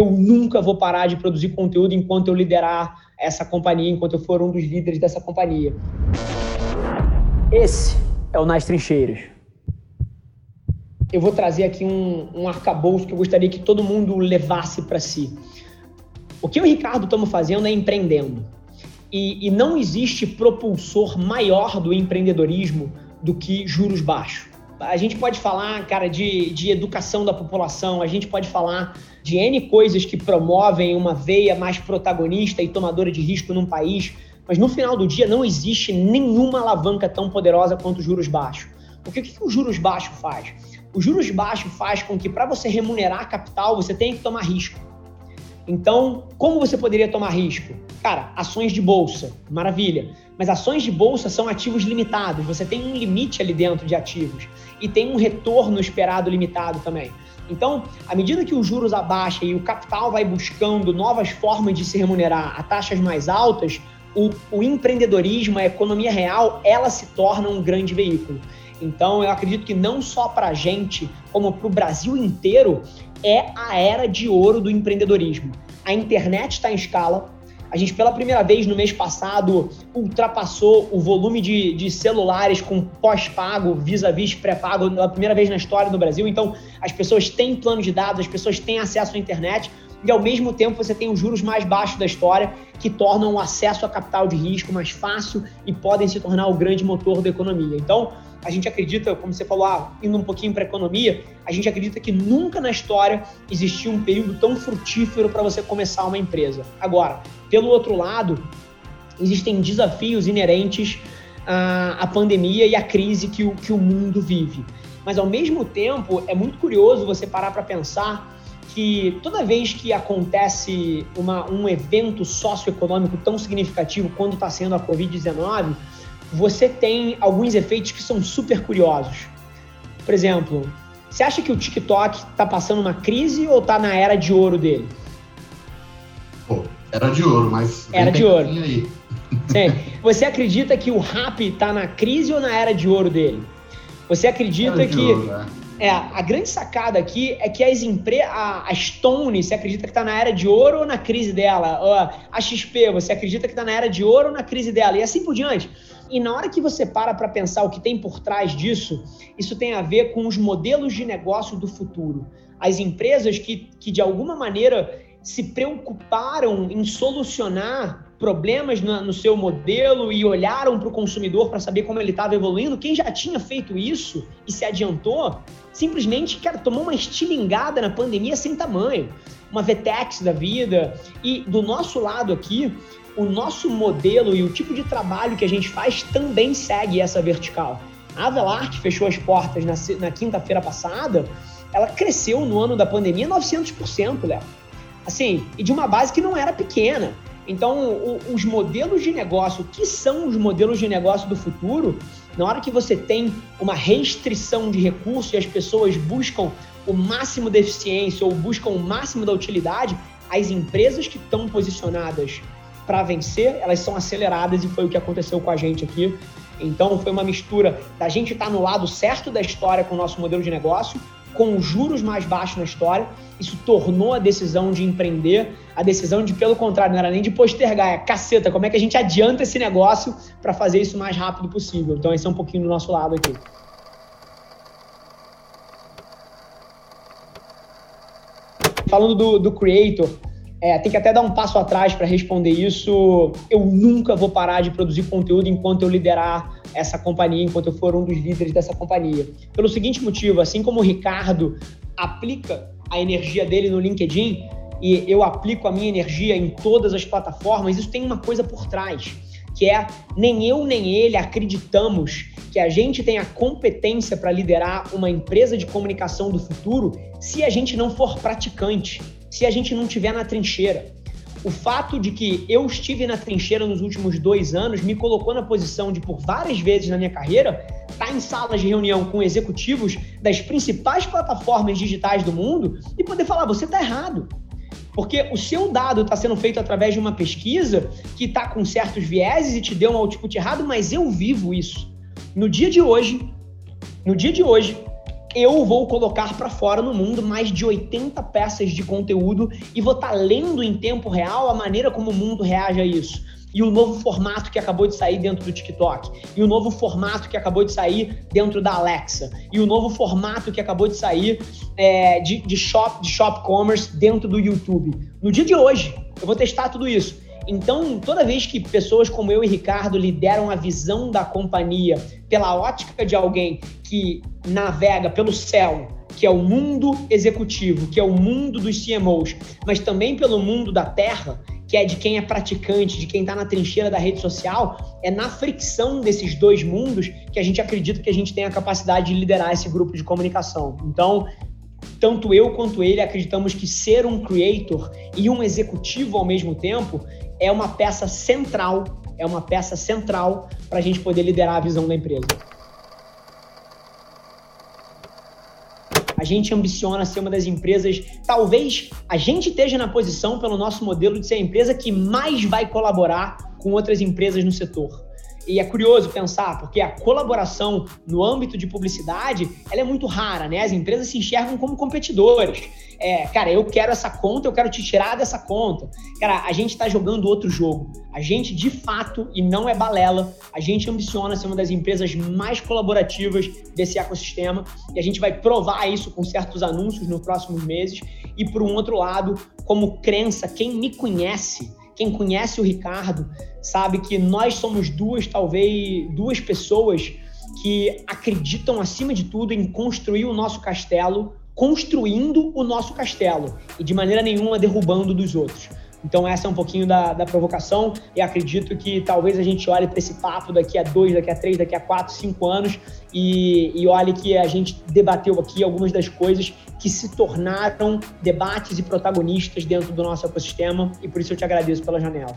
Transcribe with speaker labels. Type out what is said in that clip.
Speaker 1: eu nunca vou parar de produzir conteúdo enquanto eu liderar essa companhia, enquanto eu for um dos líderes dessa companhia. Esse é o Nas Trincheiras. Eu vou trazer aqui um, um arcabouço que eu gostaria que todo mundo levasse para si. O que eu e o Ricardo estamos fazendo é empreendendo. E, e não existe propulsor maior do empreendedorismo do que juros baixos. A gente pode falar, cara, de, de educação da população, a gente pode falar de N coisas que promovem uma veia mais protagonista e tomadora de risco num país, mas no final do dia não existe nenhuma alavanca tão poderosa quanto os juros baixos. Porque o que, que o juros baixo faz? O juros baixo faz com que para você remunerar capital você tenha que tomar risco. Então, como você poderia tomar risco? Cara, ações de bolsa, maravilha. Mas ações de bolsa são ativos limitados. Você tem um limite ali dentro de ativos e tem um retorno esperado limitado também. Então, à medida que os juros abaixam e o capital vai buscando novas formas de se remunerar a taxas mais altas, o, o empreendedorismo, a economia real, ela se torna um grande veículo. Então, eu acredito que não só para a gente, como para o Brasil inteiro, é a era de ouro do empreendedorismo. A internet está em escala. A gente, pela primeira vez no mês passado, ultrapassou o volume de, de celulares com pós-pago, vis-a-vis pré-pago, pela primeira vez na história do Brasil. Então, as pessoas têm plano de dados, as pessoas têm acesso à internet e, ao mesmo tempo, você tem os juros mais baixos da história, que tornam o acesso a capital de risco mais fácil e podem se tornar o grande motor da economia. Então, a gente acredita, como você falou, ah, indo um pouquinho para a economia, a gente acredita que nunca na história existiu um período tão frutífero para você começar uma empresa. Agora, pelo outro lado, existem desafios inerentes à, à pandemia e à crise que o, que o mundo vive. Mas, ao mesmo tempo, é muito curioso você parar para pensar que toda vez que acontece uma, um evento socioeconômico tão significativo quando está sendo a Covid-19, você tem alguns efeitos que são super curiosos. Por exemplo, você acha que o TikTok está passando uma crise ou está na era de ouro dele?
Speaker 2: Pô, era de ouro, mas.
Speaker 1: Era de ouro. Aí. Sim. Você acredita que o rap está na crise ou na era de ouro dele? Você acredita que. Ouro, né? É, a grande sacada aqui é que as empresas. A, Stone, você acredita que está na era de ouro ou na crise dela? A XP, você acredita que está na era de ouro ou na crise dela? E assim por diante. E na hora que você para para pensar o que tem por trás disso, isso tem a ver com os modelos de negócio do futuro. As empresas que, que de alguma maneira se preocuparam em solucionar problemas no, no seu modelo e olharam para o consumidor para saber como ele estava evoluindo, quem já tinha feito isso e se adiantou, simplesmente, cara, tomou uma estilingada na pandemia sem tamanho. Uma VTEX da vida. E do nosso lado aqui, o nosso modelo e o tipo de trabalho que a gente faz também segue essa vertical. A Avelar, que fechou as portas na, na quinta-feira passada, ela cresceu no ano da pandemia 900%, Léo. Assim, e de uma base que não era pequena. Então, o, os modelos de negócio, que são os modelos de negócio do futuro? Na hora que você tem uma restrição de recursos e as pessoas buscam o máximo da eficiência ou buscam o máximo da utilidade, as empresas que estão posicionadas para vencer, elas são aceleradas e foi o que aconteceu com a gente aqui. Então, foi uma mistura da gente estar tá no lado certo da história com o nosso modelo de negócio, com juros mais baixos na história. Isso tornou a decisão de empreender, a decisão de, pelo contrário, não era nem de postergar, é caceta, como é que a gente adianta esse negócio para fazer isso o mais rápido possível. Então, esse é um pouquinho do nosso lado aqui. Falando do, do Creator, é, tem que até dar um passo atrás para responder isso. Eu nunca vou parar de produzir conteúdo enquanto eu liderar essa companhia, enquanto eu for um dos líderes dessa companhia. Pelo seguinte motivo, assim como o Ricardo aplica a energia dele no LinkedIn e eu aplico a minha energia em todas as plataformas, isso tem uma coisa por trás, que é nem eu nem ele acreditamos que a gente tem a competência para liderar uma empresa de comunicação do futuro se a gente não for praticante, se a gente não estiver na trincheira. O fato de que eu estive na trincheira nos últimos dois anos me colocou na posição de, por várias vezes na minha carreira, estar tá em salas de reunião com executivos das principais plataformas digitais do mundo e poder falar: você está errado. Porque o seu dado está sendo feito através de uma pesquisa que está com certos vieses e te deu um output errado, mas eu vivo isso. No dia de hoje, no dia de hoje, eu vou colocar para fora no mundo mais de 80 peças de conteúdo e vou estar tá lendo em tempo real a maneira como o mundo reage a isso. E o novo formato que acabou de sair dentro do TikTok. E o novo formato que acabou de sair dentro da Alexa. E o novo formato que acabou de sair é, de, de, shop, de shop commerce dentro do YouTube. No dia de hoje, eu vou testar tudo isso. Então, toda vez que pessoas como eu e Ricardo lideram a visão da companhia pela ótica de alguém que navega pelo céu, que é o mundo executivo, que é o mundo dos CMOs, mas também pelo mundo da terra, que é de quem é praticante, de quem está na trincheira da rede social, é na fricção desses dois mundos que a gente acredita que a gente tem a capacidade de liderar esse grupo de comunicação. Então, tanto eu quanto ele acreditamos que ser um creator e um executivo ao mesmo tempo é uma peça central, é uma peça central para a gente poder liderar a visão da empresa. A gente ambiciona ser uma das empresas, talvez a gente esteja na posição, pelo nosso modelo, de ser a empresa que mais vai colaborar com outras empresas no setor. E é curioso pensar, porque a colaboração no âmbito de publicidade, ela é muito rara, né? As empresas se enxergam como competidores. É, cara, eu quero essa conta, eu quero te tirar dessa conta. Cara, a gente está jogando outro jogo. A gente, de fato, e não é balela, a gente ambiciona ser uma das empresas mais colaborativas desse ecossistema e a gente vai provar isso com certos anúncios nos próximos meses. E, por um outro lado, como crença, quem me conhece quem conhece o Ricardo sabe que nós somos duas, talvez, duas pessoas que acreditam, acima de tudo, em construir o nosso castelo, construindo o nosso castelo e de maneira nenhuma derrubando dos outros. Então, essa é um pouquinho da, da provocação e acredito que talvez a gente olhe para esse papo daqui a dois, daqui a três, daqui a quatro, cinco anos e, e olhe que a gente debateu aqui algumas das coisas que se tornaram debates e protagonistas dentro do nosso ecossistema e por isso eu te agradeço pela janela.